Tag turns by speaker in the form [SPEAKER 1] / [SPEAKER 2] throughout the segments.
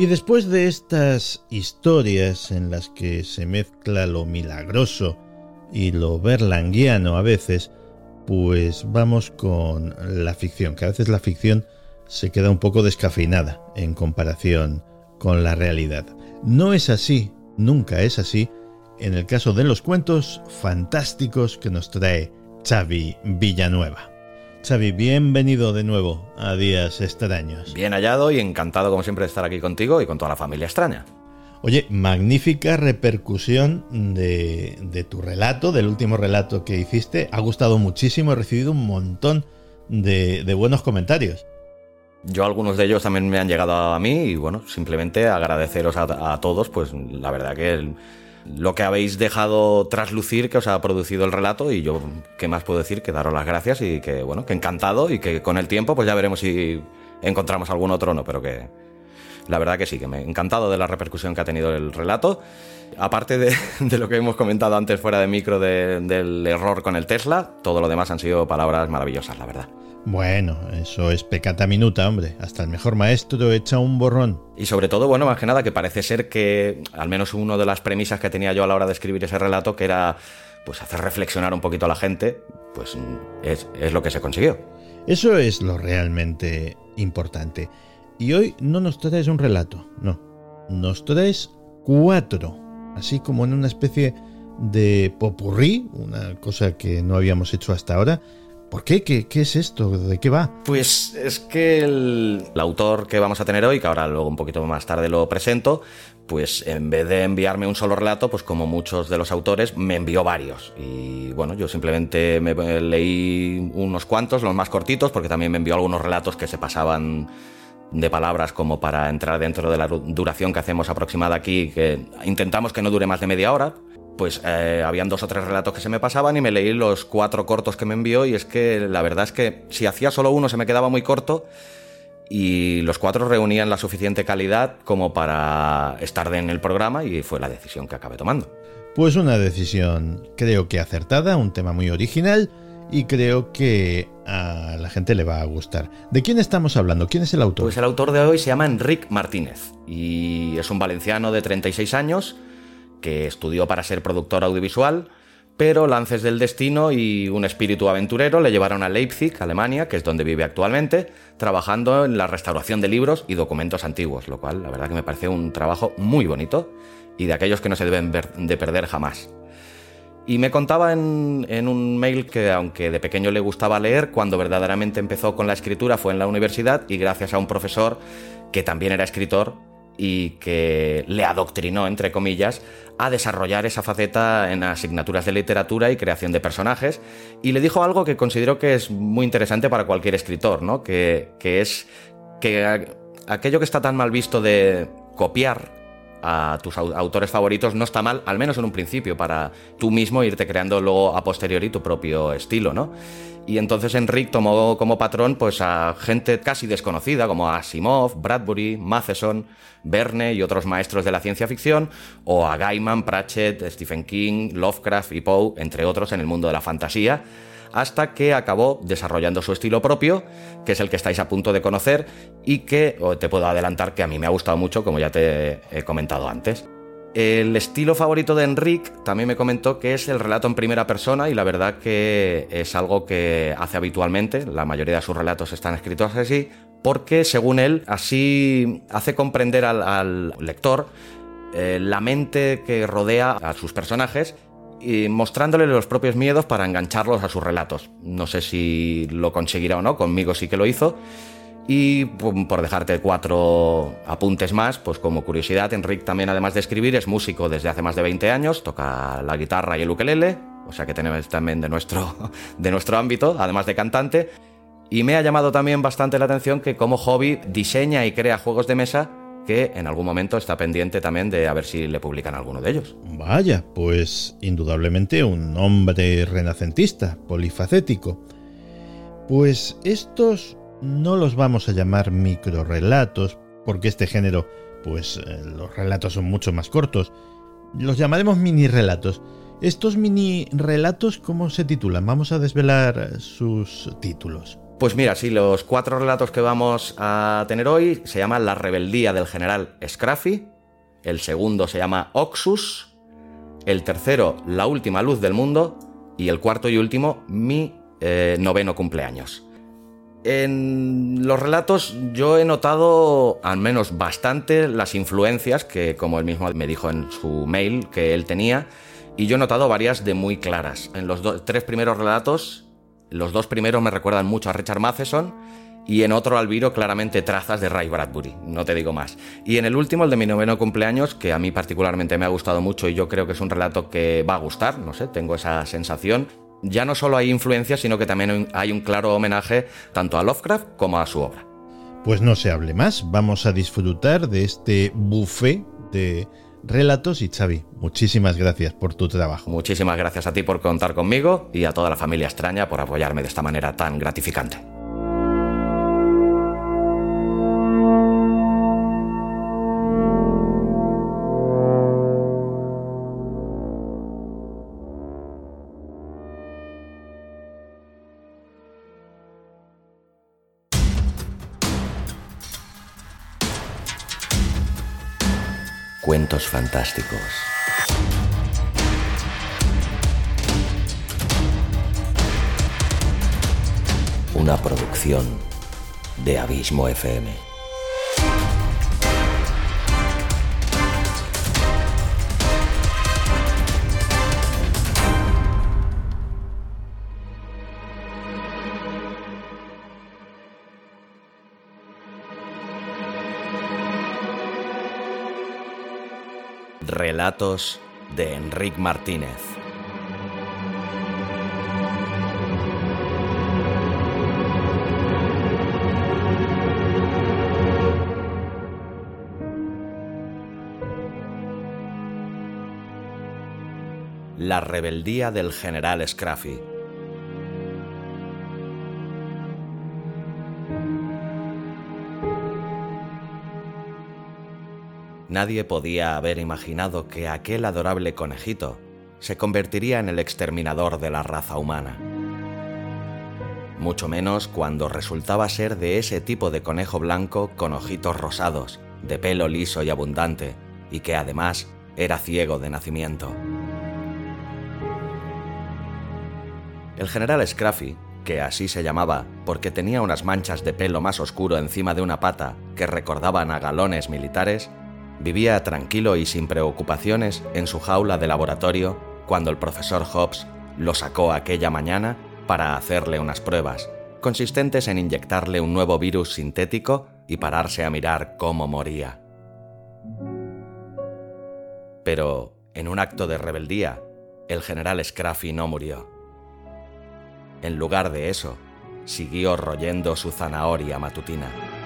[SPEAKER 1] Y
[SPEAKER 2] después de estas historias en las que se mezcla lo milagroso y lo berlanguiano a veces, pues vamos con la ficción, que a veces la ficción se queda un poco descafeinada en comparación con la realidad. No es así, nunca es así, en el caso de los cuentos fantásticos que nos trae Xavi Villanueva. Xavi, bienvenido de nuevo a Días Extraños.
[SPEAKER 1] Bien hallado y encantado como siempre de estar aquí contigo y con toda la familia extraña.
[SPEAKER 2] Oye, magnífica repercusión de, tu relato, del último relato que hiciste. Ha gustado muchísimo, he recibido un montón de, buenos comentarios.
[SPEAKER 1] Yo algunos de ellos también me han llegado a mí y bueno, simplemente agradeceros a, todos, pues la verdad que lo que habéis dejado traslucir que os ha producido el relato y yo, ¿qué más puedo decir? Que daros las gracias y que, bueno, que encantado y que con el tiempo pues ya veremos si encontramos algún otro o no, pero que la verdad que sí, que me he encantado de la repercusión que ha tenido el relato. Aparte de, lo que hemos comentado antes fuera de micro del error con el Tesla, todo lo demás han sido palabras maravillosas, la verdad.
[SPEAKER 2] Bueno, eso es pecata minuta, hombre. Hasta el mejor maestro echa un borrón.
[SPEAKER 1] Y sobre todo, bueno, más que nada que parece ser que, al menos una de las premisas que tenía yo a la hora de escribir ese relato, que era pues hacer reflexionar un poquito a la gente, pues es, es lo que se consiguió.
[SPEAKER 2] Eso es lo realmente importante. Y hoy no nos traes un relato, no. Nos traes cuatro, así como en una especie de popurrí, una cosa que no habíamos hecho hasta ahora ¿Por qué? qué? es esto? ¿De qué va?
[SPEAKER 1] Pues es que el, autor que vamos a tener hoy, que ahora luego un poquito más tarde lo presento, pues en vez de enviarme un solo relato, pues como muchos de los autores, me envió varios. Y bueno, yo simplemente me leí unos cuantos, los más cortitos, porque también me envió algunos relatos que se pasaban de palabras como para entrar dentro de la duración que hacemos aproximada aquí, que intentamos que no dure más de media hora, pues eh, habían dos o tres relatos que se me pasaban y me leí los cuatro cortos que me envió y es que la verdad es que si hacía solo uno se me quedaba muy corto y los cuatro reunían la suficiente calidad como para estar en el programa y fue la decisión que acabé tomando.
[SPEAKER 2] Pues una decisión creo que acertada, un tema muy original y creo que a la gente le va a gustar. ¿De quién estamos hablando? ¿Quién es el autor?
[SPEAKER 1] Pues el autor de hoy se llama Enric Martínez y es un valenciano de 36 años que estudió para ser productor audiovisual, pero lances del destino y un espíritu aventurero le llevaron a Leipzig, Alemania, que es donde vive actualmente, trabajando en la restauración de libros y documentos antiguos, lo cual la verdad que me parece un trabajo muy bonito y de aquellos que no se deben de perder jamás. Y me contaba en, un mail que aunque de pequeño le gustaba leer, cuando verdaderamente empezó con la escritura fue en la universidad y gracias a un profesor que también era escritor y que le adoctrinó, entre comillas, a desarrollar esa faceta en asignaturas de literatura y creación de personajes. Y le dijo algo que considero que es muy interesante para cualquier escritor, ¿no? Que, que es que aquello que está tan mal visto de copiar a tus autores favoritos no está mal, al menos en un principio, para tú mismo irte creando luego a posteriori tu propio estilo, ¿no? Y entonces Enric tomó como patrón pues a gente casi desconocida como Asimov, Bradbury, Matheson, Verne y otros maestros de la ciencia ficción, o a Gaiman, Pratchett, Stephen King, Lovecraft y Poe, entre otros en el mundo de la fantasía, hasta que acabó desarrollando su estilo propio, que es el que estáis a punto de conocer y que te puedo adelantar que a mí me ha gustado mucho, como ya te he comentado antes. El estilo favorito de Enric también me comentó que es el relato en primera persona y la verdad que es algo que hace habitualmente, la mayoría de sus relatos están escritos así, porque según él así hace comprender al, lector eh, la mente que rodea a sus personajes y mostrándole los propios miedos para engancharlos a sus relatos. No sé si lo conseguirá o no, conmigo sí que lo hizo. Y por dejarte cuatro apuntes más, pues como curiosidad, Enrique también además de escribir es músico desde hace más de 20 años, toca la guitarra y el ukelele, o sea que tenemos también de nuestro, de nuestro ámbito, además de cantante. Y me ha llamado también bastante la atención que como hobby diseña y crea juegos de mesa que en algún momento está pendiente también de a ver si le publican alguno de ellos.
[SPEAKER 2] Vaya, pues indudablemente un hombre renacentista, polifacético. Pues estos no los vamos a llamar microrelatos, porque este género, pues eh, los relatos son mucho más cortos. Los llamaremos mini relatos. Estos mini relatos, ¿cómo se titulan? Vamos a desvelar sus títulos.
[SPEAKER 1] Pues mira, sí, los cuatro relatos que vamos a tener hoy se llaman La rebeldía del general Scraffy, el segundo se llama Oxus, el tercero La última luz del mundo y el cuarto y último Mi eh, noveno cumpleaños. En los relatos yo he notado al menos bastante las influencias que, como él mismo me dijo en su mail, que él tenía, y yo he notado varias de muy claras. En los tres primeros relatos los dos primeros me recuerdan mucho a Richard Matheson y en otro Alviro claramente trazas de Ray Bradbury, no te digo más. Y en el último, el de mi noveno cumpleaños, que a mí particularmente me ha gustado mucho y yo creo que es un relato que va a gustar, no sé, tengo esa sensación. Ya no solo hay influencias, sino que también hay un claro homenaje tanto a Lovecraft como a su obra.
[SPEAKER 2] Pues no se hable más, vamos a disfrutar de este buffet de relatos y Xavi, muchísimas gracias por tu trabajo.
[SPEAKER 1] Muchísimas gracias a ti por contar conmigo y a toda la familia extraña por apoyarme de esta manera tan gratificante. Cuentos fantásticos. Una producción de Abismo FM. Relatos de Enrique Martínez. La rebeldía del general Scraffy. Nadie podía haber imaginado que aquel adorable conejito se convertiría en el exterminador de la raza humana. Mucho menos cuando resultaba ser de ese tipo de conejo blanco con ojitos rosados, de pelo liso y abundante, y que además era ciego de nacimiento. El general Scraffy, que así se llamaba porque tenía unas manchas de pelo más oscuro encima de una pata que recordaban a galones militares, Vivía tranquilo y sin preocupaciones en su jaula de laboratorio cuando el profesor Hobbs lo sacó aquella mañana para hacerle unas pruebas, consistentes en inyectarle un nuevo virus sintético y pararse a mirar cómo moría. Pero, en un acto de rebeldía, el general Scraffy no murió. En lugar de eso, siguió royendo su zanahoria matutina.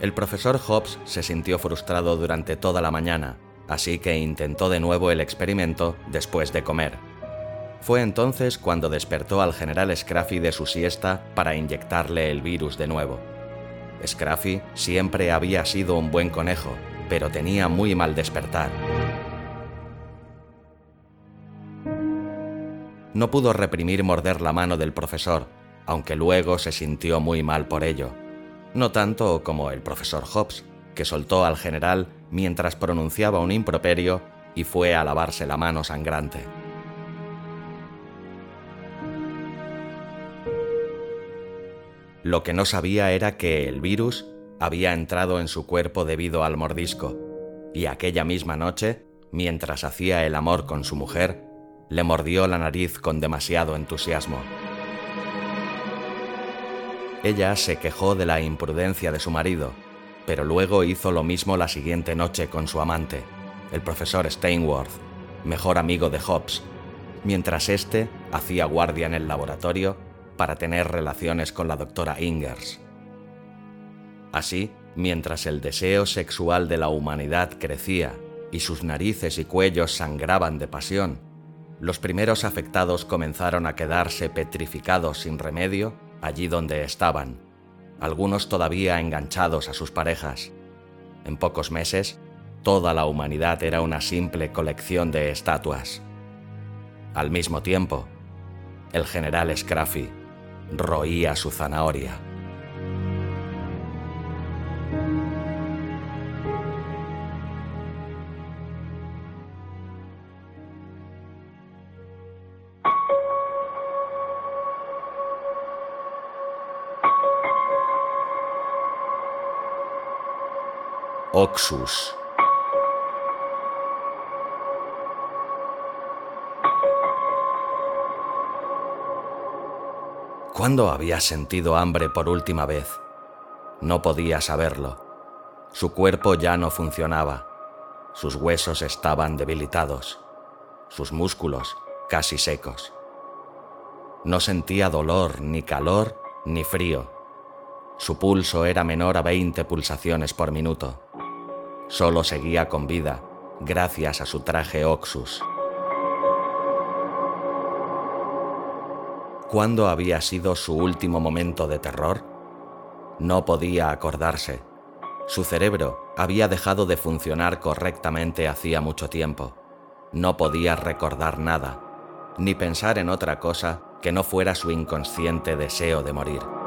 [SPEAKER 1] El profesor Hobbs se sintió frustrado durante toda la mañana, así que intentó de nuevo el experimento después de comer. Fue entonces cuando despertó al general Scraffy de su siesta para inyectarle el virus de nuevo. Scraffy siempre había sido un buen conejo, pero tenía muy mal despertar. No pudo reprimir morder la mano del profesor, aunque luego se sintió muy mal por ello, no tanto como el profesor Hobbes, que soltó al general mientras pronunciaba un improperio y fue a lavarse la mano sangrante. Lo que no sabía era que el virus había entrado en su cuerpo debido al mordisco, y aquella misma noche, mientras hacía el amor con su mujer, le mordió la nariz con demasiado entusiasmo. Ella se quejó de la imprudencia de su marido, pero luego hizo lo mismo la siguiente noche con su amante, el profesor Steinworth, mejor amigo de Hobbes, mientras éste hacía guardia en el laboratorio para tener relaciones con la doctora Ingers. Así, mientras el deseo sexual de la humanidad crecía y sus narices y cuellos sangraban de pasión, los primeros afectados comenzaron a quedarse petrificados sin remedio allí donde estaban, algunos todavía enganchados a sus parejas. En pocos meses, toda la humanidad era una simple colección de estatuas. Al mismo tiempo, el general Scraffy roía su zanahoria. Oxus. ¿Cuándo había sentido hambre por última vez? No podía saberlo. Su cuerpo ya no funcionaba. Sus huesos estaban debilitados. Sus músculos casi secos. No sentía dolor, ni calor, ni frío. Su pulso era menor a 20 pulsaciones por minuto. Solo seguía con vida, gracias a su traje Oxus. ¿Cuándo había sido su último momento de terror? No podía acordarse. Su cerebro había dejado de funcionar correctamente hacía mucho tiempo. No podía recordar nada, ni pensar en otra cosa que no fuera su inconsciente deseo de morir.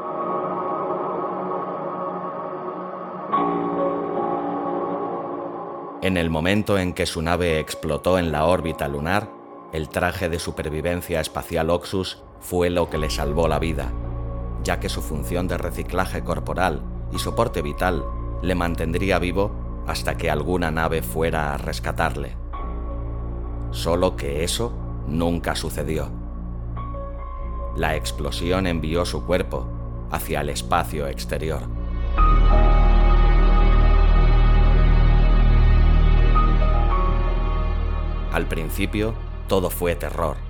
[SPEAKER 1] En el momento en que su nave explotó en la órbita lunar, el traje de supervivencia espacial Oxus fue lo que le salvó la vida, ya que su función de reciclaje corporal y soporte vital le mantendría vivo hasta que alguna nave fuera a rescatarle. Solo que eso nunca sucedió. La explosión envió su cuerpo hacia el espacio exterior. Al principio, todo fue terror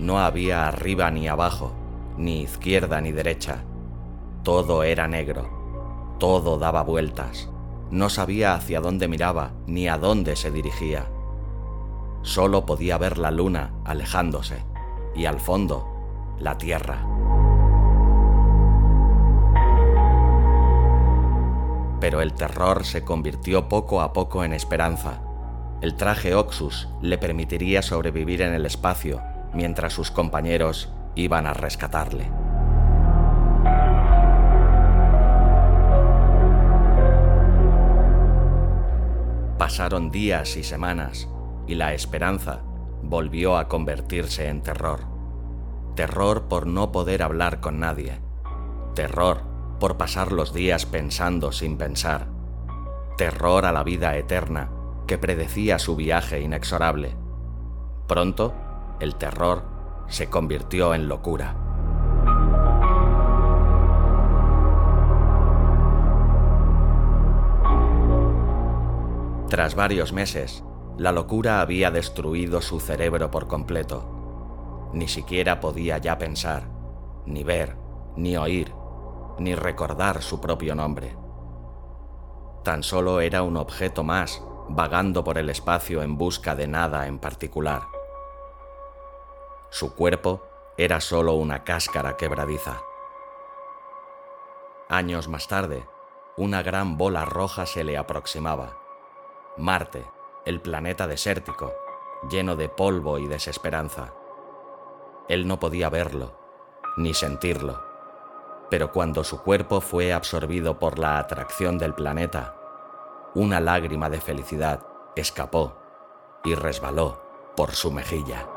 [SPEAKER 1] no había arriba ni abajo, ni izquierda ni derecha. Todo era negro. Todo daba vueltas. No sabía hacia dónde miraba ni a dónde se dirigía. Solo podía ver la luna alejándose y al fondo la tierra. Pero el terror se convirtió poco a poco en esperanza. El traje Oxus le permitiría sobrevivir en el espacio mientras sus compañeros iban a rescatarle. Pasaron días y semanas y la esperanza volvió a convertirse en terror. Terror por no poder hablar con nadie. Terror por pasar los días pensando sin pensar. Terror a la vida eterna que predecía su viaje inexorable. Pronto el terror se convirtió en locura. Tras varios meses, la locura había destruido su cerebro por completo. Ni siquiera podía ya pensar, ni ver, ni oír, ni recordar su propio nombre. Tan solo era un objeto más vagando por el espacio en busca de nada en particular. Su cuerpo era solo una cáscara quebradiza. Años más tarde, una gran bola roja se le aproximaba. Marte, el planeta desértico, lleno de polvo y desesperanza. Él no podía verlo, ni sentirlo. Pero cuando su cuerpo fue absorbido por la atracción del planeta, una lágrima de felicidad escapó y resbaló por su mejilla.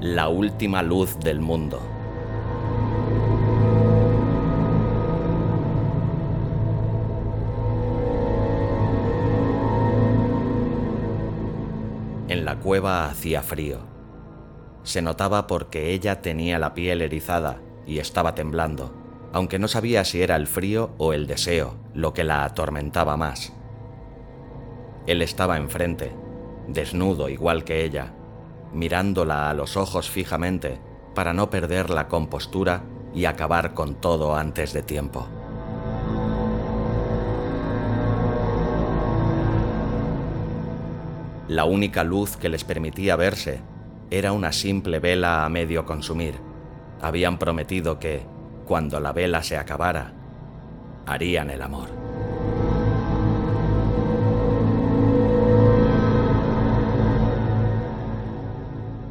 [SPEAKER 1] La última luz del mundo. La cueva hacía frío. Se notaba porque ella tenía la piel erizada y estaba temblando, aunque no sabía si era el frío o el deseo lo que la atormentaba más. Él estaba enfrente, desnudo igual que ella, mirándola a los ojos fijamente para no perder la compostura y acabar con todo antes de tiempo. La única luz que les permitía verse era una simple vela a medio consumir. Habían prometido que, cuando la vela se acabara, harían el amor.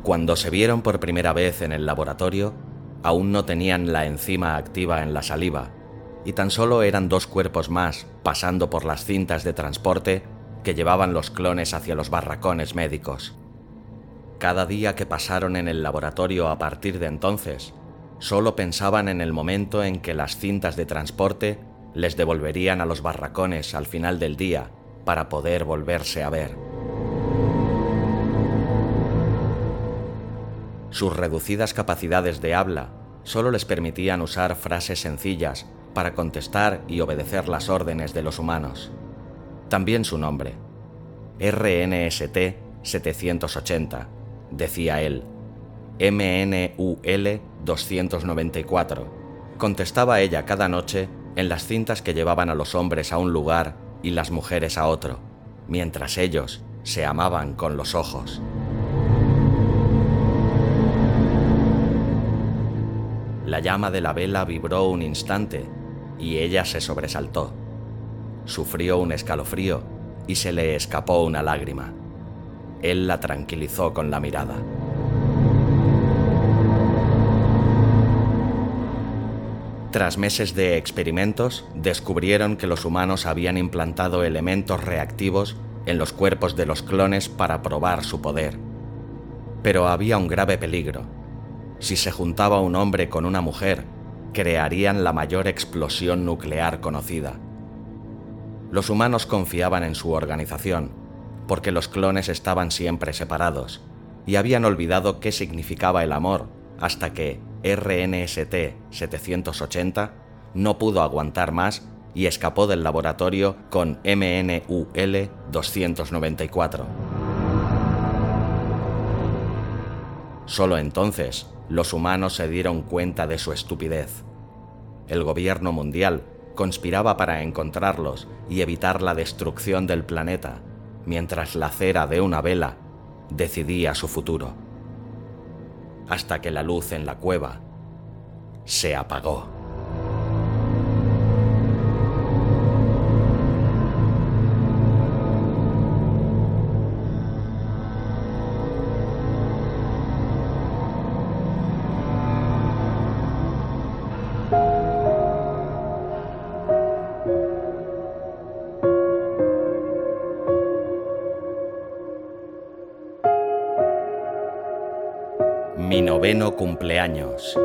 [SPEAKER 1] Cuando se vieron por primera vez en el laboratorio, aún no tenían la enzima activa en la saliva, y tan solo eran dos cuerpos más pasando por las cintas de transporte llevaban los clones hacia los barracones médicos. Cada día que pasaron en el laboratorio a partir de entonces, solo pensaban en el momento en que las cintas de transporte les devolverían a los barracones al final del día para poder volverse a ver. Sus reducidas capacidades de habla solo les permitían usar frases sencillas para contestar y obedecer las órdenes de los humanos. También su nombre. RNST 780, decía él. MNUL 294. Contestaba ella cada noche en las cintas que llevaban a los hombres a un lugar y las mujeres a otro, mientras ellos se amaban con los ojos. La llama de la vela vibró un instante y ella se sobresaltó. Sufrió un escalofrío y se le escapó una lágrima. Él la tranquilizó con la mirada. Tras meses de experimentos, descubrieron que los humanos habían implantado elementos reactivos en los cuerpos de los clones para probar su poder. Pero había un grave peligro. Si se juntaba un hombre con una mujer, crearían la mayor explosión nuclear conocida. Los humanos confiaban en su organización, porque los clones estaban siempre separados, y habían olvidado qué significaba el amor hasta que RNST 780 no pudo aguantar más y escapó del laboratorio con MNUL 294. Solo entonces los humanos se dieron cuenta de su estupidez. El gobierno mundial conspiraba para encontrarlos y evitar la destrucción del planeta, mientras la cera de una vela decidía su futuro. Hasta que la luz en la cueva se apagó. Cumpleaños.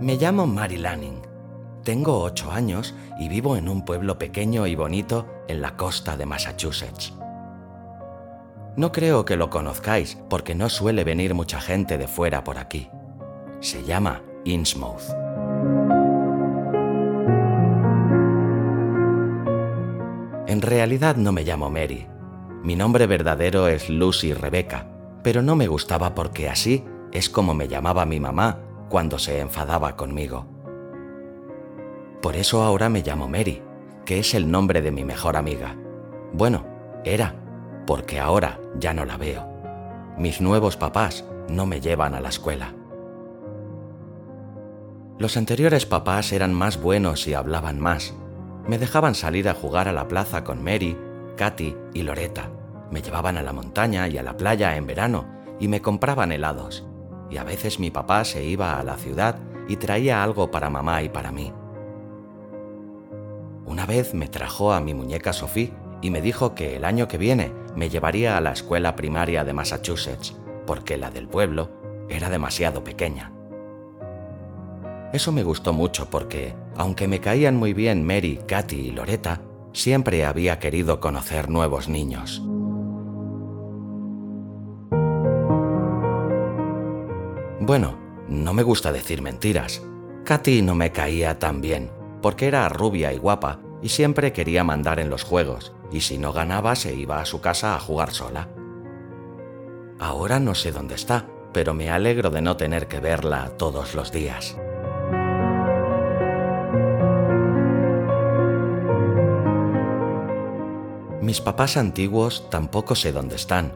[SPEAKER 1] Me llamo Mary Lanning. Tengo ocho años y vivo en un pueblo pequeño y bonito en la costa de Massachusetts. No creo que lo conozcáis porque no suele venir mucha gente de fuera por aquí. Se llama Innsmouth. Realidad no me llamo Mary. Mi nombre verdadero es Lucy Rebecca, pero no me gustaba porque así es como me llamaba mi mamá cuando se enfadaba conmigo. Por eso ahora me llamo Mary, que es el nombre de mi mejor amiga. Bueno, era, porque ahora ya no la veo. Mis nuevos papás no me llevan a la escuela. Los anteriores papás eran más buenos y hablaban más. Me dejaban salir a jugar a la plaza con Mary, Katy y Loreta. Me llevaban a la montaña y a la playa en verano y me compraban helados. Y a veces mi papá se iba a la ciudad y traía algo para mamá y para mí. Una vez me trajo a mi muñeca Sophie y me dijo que el año que viene me llevaría a la escuela primaria de Massachusetts, porque la del pueblo era demasiado pequeña. Eso me gustó mucho porque, aunque me caían muy bien Mary, Katy y Loreta, siempre había querido conocer nuevos niños. Bueno, no me gusta decir mentiras. Katy no me caía tan bien, porque era rubia y guapa y siempre quería mandar en los juegos, y si no ganaba se iba a su casa a jugar sola. Ahora no sé dónde está, pero me alegro de no tener que verla todos los días. Mis papás antiguos tampoco sé dónde están.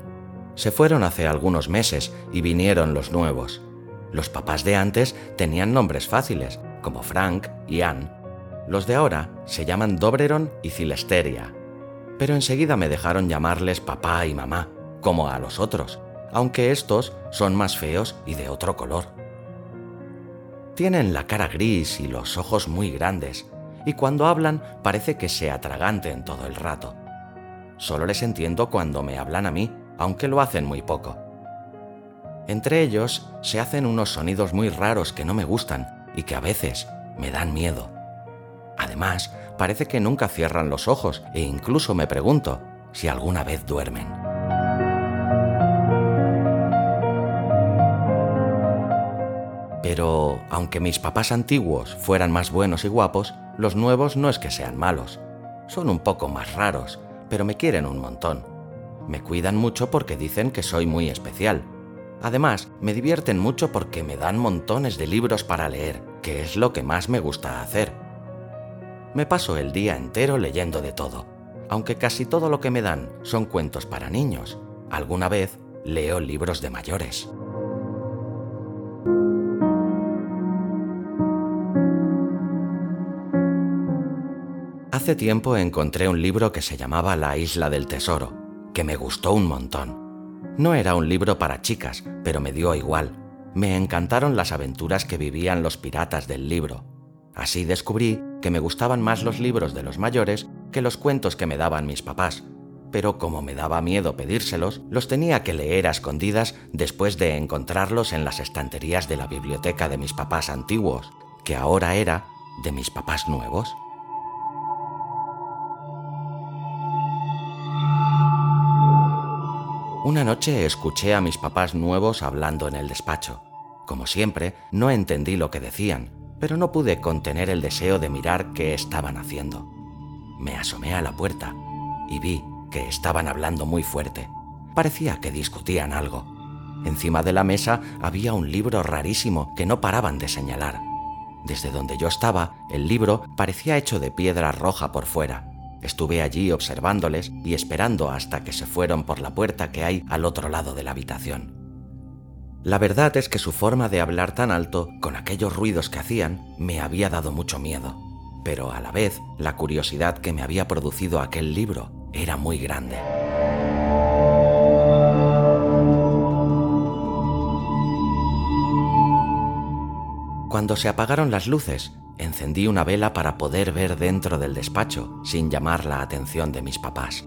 [SPEAKER 1] Se fueron hace algunos meses y vinieron los nuevos. Los papás de antes tenían nombres fáciles, como Frank y Ann. Los de ahora se llaman Dobreron y Cilesteria. Pero enseguida me dejaron llamarles papá y mamá, como a los otros, aunque estos son más feos y de otro color. Tienen la cara gris y los ojos muy grandes, y cuando hablan parece que se atraganten todo el rato. Solo les entiendo cuando me hablan a mí, aunque lo hacen muy poco. Entre ellos se hacen unos sonidos muy raros que no me gustan y que a veces me dan miedo. Además, parece que nunca cierran los ojos e incluso me pregunto si alguna vez duermen. Pero, aunque mis papás antiguos fueran más buenos y guapos, los nuevos no es que sean malos. Son un poco más raros pero me quieren un montón. Me cuidan mucho porque dicen que soy muy especial. Además, me divierten mucho porque me dan montones de libros para leer, que es lo que más me gusta hacer. Me paso el día entero leyendo de todo, aunque casi todo lo que me dan son cuentos para niños. Alguna vez leo libros de mayores. Hace tiempo encontré un libro que se llamaba La isla del tesoro, que me gustó un montón. No era un libro para chicas, pero me dio igual. Me encantaron las aventuras que vivían los piratas del libro. Así descubrí que me gustaban más los libros de los mayores que los cuentos que me daban mis papás, pero como me daba miedo pedírselos, los tenía que leer a escondidas después de encontrarlos en las estanterías de la biblioteca de mis papás antiguos, que ahora era de mis papás nuevos. Una noche escuché a mis papás nuevos hablando en el despacho. Como siempre, no entendí lo que decían, pero no pude contener el deseo de mirar qué estaban haciendo. Me asomé a la puerta y vi que estaban hablando muy fuerte. Parecía que discutían algo. Encima de la mesa había un libro rarísimo que no paraban de señalar. Desde donde yo estaba, el libro parecía hecho de piedra roja por fuera Estuve allí observándoles y esperando hasta que se fueron por la puerta que hay al otro lado de la habitación. La verdad es que su forma de hablar tan alto, con aquellos ruidos que hacían, me había dado mucho miedo, pero a la vez la curiosidad que me había producido aquel libro era muy grande. Cuando se apagaron las luces, encendí una vela para poder ver dentro del despacho sin llamar la atención de mis papás.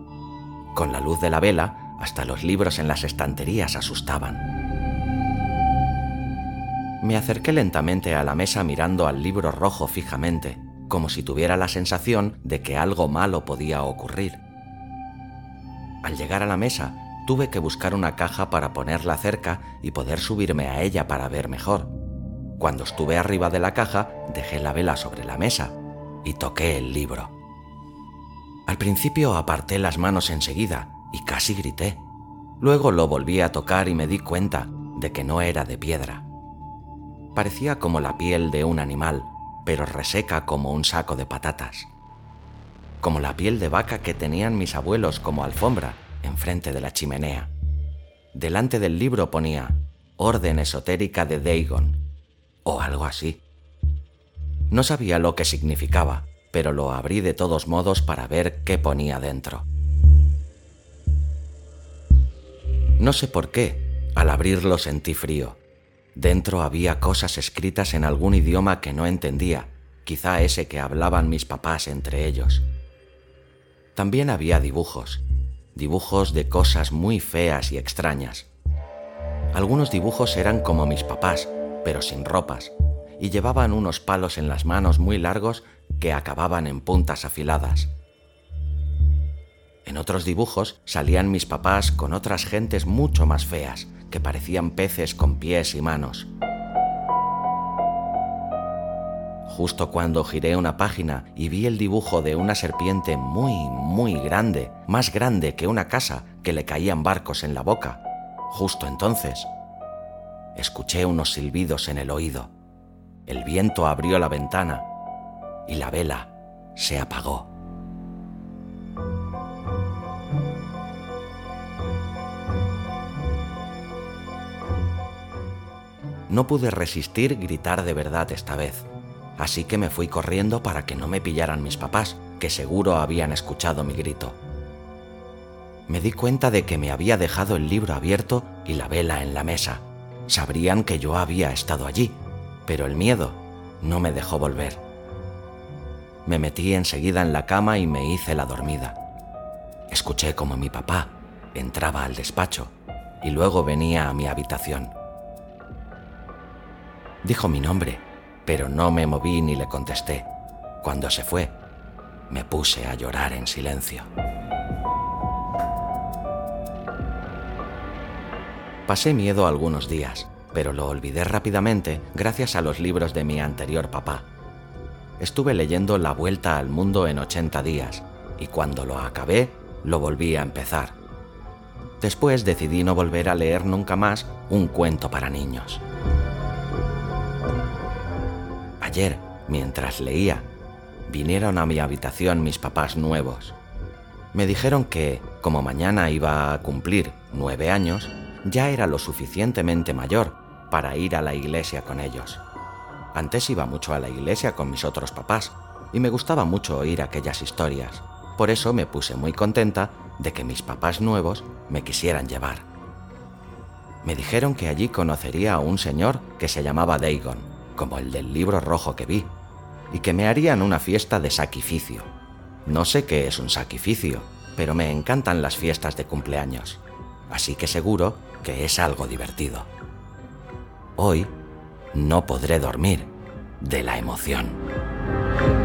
[SPEAKER 1] Con la luz de la vela, hasta los libros en las estanterías asustaban. Me acerqué lentamente a la mesa mirando al libro rojo fijamente, como si tuviera la sensación de que algo malo podía ocurrir. Al llegar a la mesa, tuve que buscar una caja para ponerla cerca y poder subirme a ella para ver mejor cuando estuve arriba de la caja, dejé la vela sobre la mesa y toqué el libro. Al principio aparté las manos enseguida y casi grité. Luego lo volví a tocar y me di cuenta de que no era de piedra. Parecía como la piel de un animal, pero reseca como un saco de patatas. Como la piel de vaca que tenían mis abuelos como alfombra enfrente de la chimenea. Delante del libro ponía Orden Esotérica de Dagon o algo así. No sabía lo que significaba, pero lo abrí de todos modos para ver qué ponía dentro. No sé por qué, al abrirlo sentí frío. Dentro había cosas escritas en algún idioma que no entendía, quizá ese que hablaban mis papás entre ellos. También había dibujos, dibujos de cosas muy feas y extrañas. Algunos dibujos eran como mis papás, pero sin ropas, y llevaban unos palos en las manos muy largos que acababan en puntas afiladas. En otros dibujos salían mis papás con otras gentes mucho más feas, que parecían peces con pies y manos. Justo cuando giré una página y vi el dibujo de una serpiente muy, muy grande, más grande que una casa, que le caían barcos en la boca, justo entonces, escuché unos silbidos en el oído. El viento abrió la ventana y la vela se apagó. No pude resistir gritar de verdad esta vez, así que me fui corriendo para que no me pillaran mis papás, que seguro habían escuchado mi grito. Me di cuenta de que me había dejado el libro abierto y la vela en la mesa. Sabrían que yo había estado allí, pero el miedo no me dejó volver. Me metí enseguida en la cama y me hice la dormida. Escuché como mi papá entraba al despacho y luego venía a mi habitación. Dijo mi nombre, pero no me moví ni le contesté. Cuando se fue, me puse a llorar en silencio. Pasé miedo algunos días, pero lo olvidé rápidamente gracias a los libros de mi anterior papá estuve leyendo La Vuelta al Mundo en 80 días y cuando lo acabé, lo volví a empezar. Después decidí no volver a leer nunca más un cuento para niños. Ayer, mientras leía, vinieron a mi habitación mis papás nuevos. Me dijeron que, como mañana iba a cumplir nueve años, ya era lo suficientemente mayor para ir a la iglesia con ellos. Antes iba mucho a la iglesia con mis otros papás y me gustaba mucho oír aquellas historias. Por eso me puse muy contenta de que mis papás nuevos me quisieran llevar. Me dijeron que allí conocería a un señor que se llamaba Dagon, como el del libro rojo que vi, y que me harían una fiesta de sacrificio. No sé qué es un sacrificio, pero me encantan las fiestas de cumpleaños, así que seguro que es algo divertido. Hoy no podré dormir de la emoción.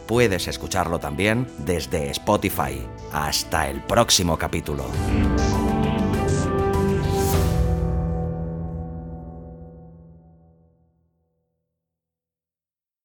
[SPEAKER 1] Puedes escucharlo también desde Spotify. Hasta el próximo capítulo.